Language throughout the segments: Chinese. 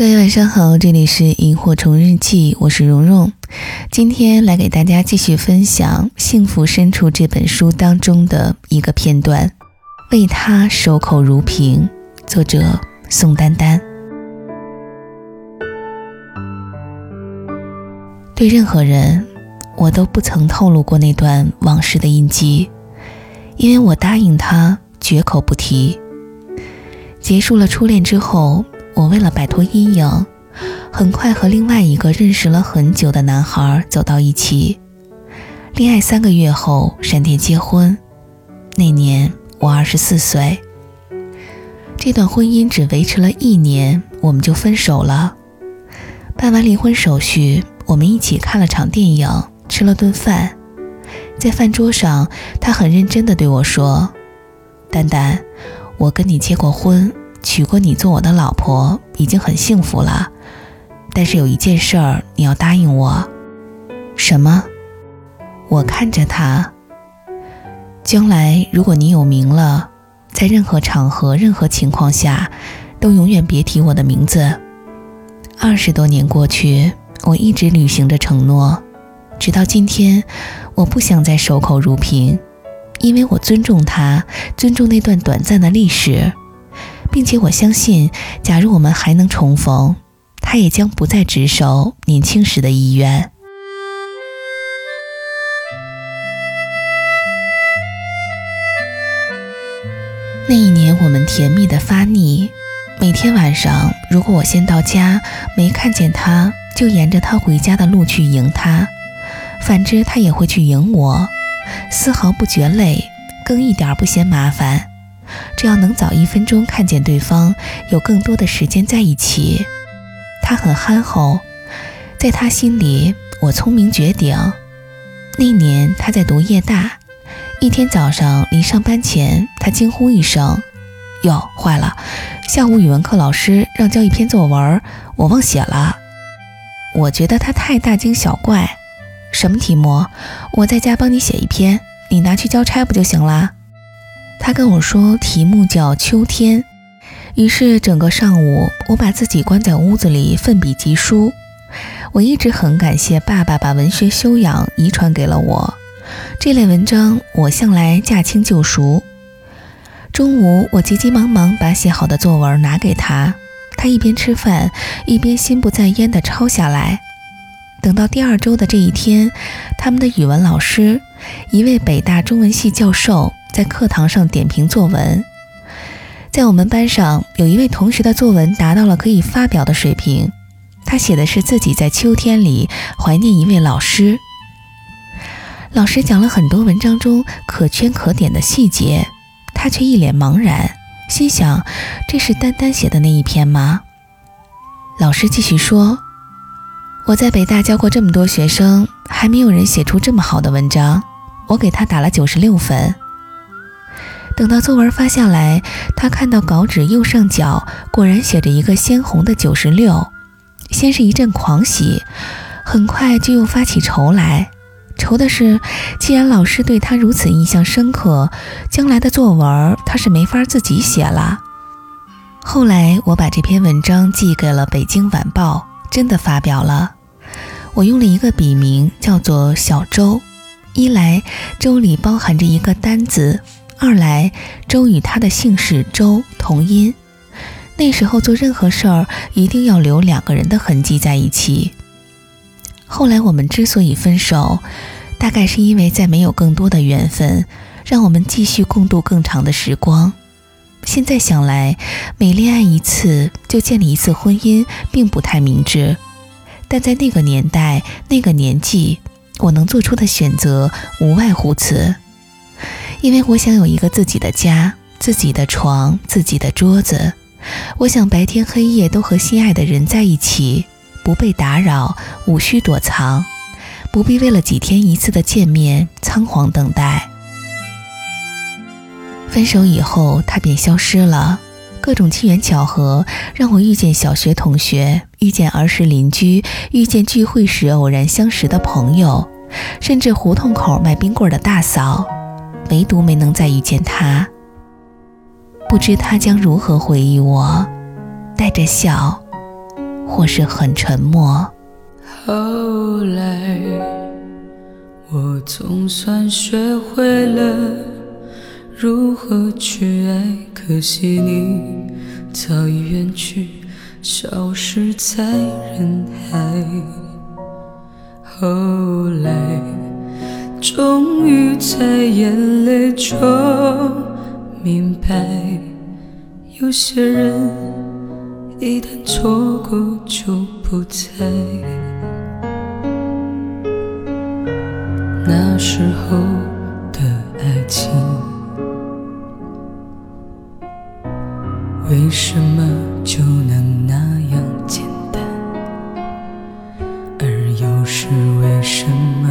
各位晚上好，这里是萤火虫日记，我是蓉蓉。今天来给大家继续分享《幸福深处》这本书当中的一个片段，为他守口如瓶。作者宋丹丹。对任何人，我都不曾透露过那段往事的印记，因为我答应他绝口不提。结束了初恋之后。我为了摆脱阴影，很快和另外一个认识了很久的男孩走到一起。恋爱三个月后，闪电结婚。那年我二十四岁。这段婚姻只维持了一年，我们就分手了。办完离婚手续，我们一起看了场电影，吃了顿饭。在饭桌上，他很认真地对我说：“丹丹，我跟你结过婚。”娶过你做我的老婆已经很幸福了，但是有一件事儿你要答应我。什么？我看着他。将来如果你有名了，在任何场合、任何情况下，都永远别提我的名字。二十多年过去，我一直履行着承诺，直到今天，我不想再守口如瓶，因为我尊重他，尊重那段短暂的历史。并且我相信，假如我们还能重逢，他也将不再执守年轻时的意愿。那一年，我们甜蜜的发腻。每天晚上，如果我先到家没看见他，就沿着他回家的路去迎他；反之，他也会去迎我，丝毫不觉累，更一点不嫌麻烦。只要能早一分钟看见对方，有更多的时间在一起。他很憨厚，在他心里，我聪明绝顶。那年他在读夜大，一天早上临上班前，他惊呼一声：“哟，坏了！下午语文课老师让交一篇作文，我忘写了。”我觉得他太大惊小怪。什么题目？我在家帮你写一篇，你拿去交差不就行了？他跟我说题目叫秋天，于是整个上午我把自己关在屋子里奋笔疾书。我一直很感谢爸爸把文学修养遗传给了我，这类文章我向来驾轻就熟。中午我急急忙忙把写好的作文拿给他，他一边吃饭一边心不在焉地抄下来。等到第二周的这一天，他们的语文老师，一位北大中文系教授。在课堂上点评作文，在我们班上有一位同学的作文达到了可以发表的水平。他写的是自己在秋天里怀念一位老师。老师讲了很多文章中可圈可点的细节，他却一脸茫然，心想：这是丹丹写的那一篇吗？老师继续说：“我在北大教过这么多学生，还没有人写出这么好的文章。我给他打了九十六分。”等到作文发下来，他看到稿纸右上角果然写着一个鲜红的九十六，先是一阵狂喜，很快就又发起愁来。愁的是，既然老师对他如此印象深刻，将来的作文他是没法自己写了。后来我把这篇文章寄给了《北京晚报》，真的发表了。我用了一个笔名，叫做小周。一来，周里包含着一个单字。二来，周与他的姓氏周同音。那时候做任何事儿一定要留两个人的痕迹在一起。后来我们之所以分手，大概是因为再没有更多的缘分，让我们继续共度更长的时光。现在想来，每恋爱一次就建立一次婚姻，并不太明智。但在那个年代、那个年纪，我能做出的选择无外乎此。因为我想有一个自己的家，自己的床，自己的桌子。我想白天黑夜都和心爱的人在一起，不被打扰，无需躲藏，不必为了几天一次的见面仓皇等待。分手以后，他便消失了。各种机缘巧合让我遇见小学同学，遇见儿时邻居，遇见聚会时偶然相识的朋友，甚至胡同口卖冰棍的大嫂。唯独没能再遇见他，不知他将如何回忆我，带着笑，或是很沉默。后来，我总算学会了如何去爱，可惜你早已远去，消失在人海。后来，终于在眼泪中明白，有些人一旦错过就不再。那时候的爱情，为什么就能那样简单？而又是为什么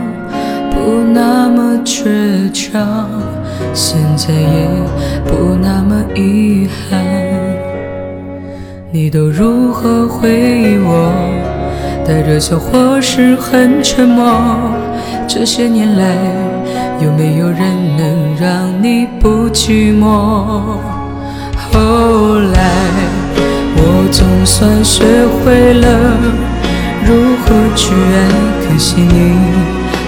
不那么倔强，现在也不那么遗憾，你都如何回忆我？带着笑或是很沉默？这些年来。有没有人能让你不寂寞？后来我总算学会了如何去爱，可惜你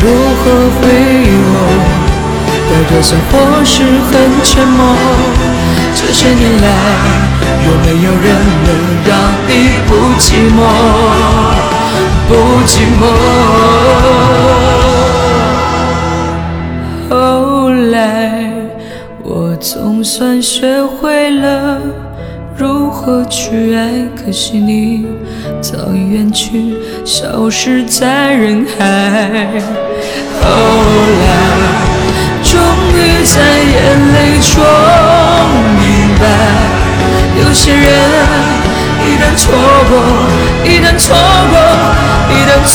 如何回忆我？带着笑或是很沉默。这些年来，有没有人能让你不寂寞？不寂寞。后来，我总算学会了。如何去爱？可惜你早已远去，消失在人海。后来，终于在眼泪中明白，有些人一旦错过，一旦错过，一旦错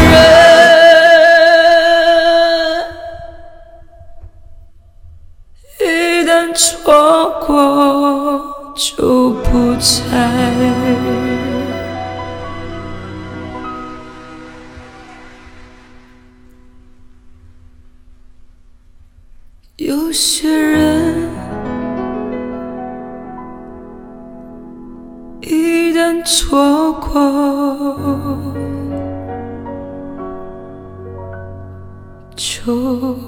错过就不再有些人一旦错过就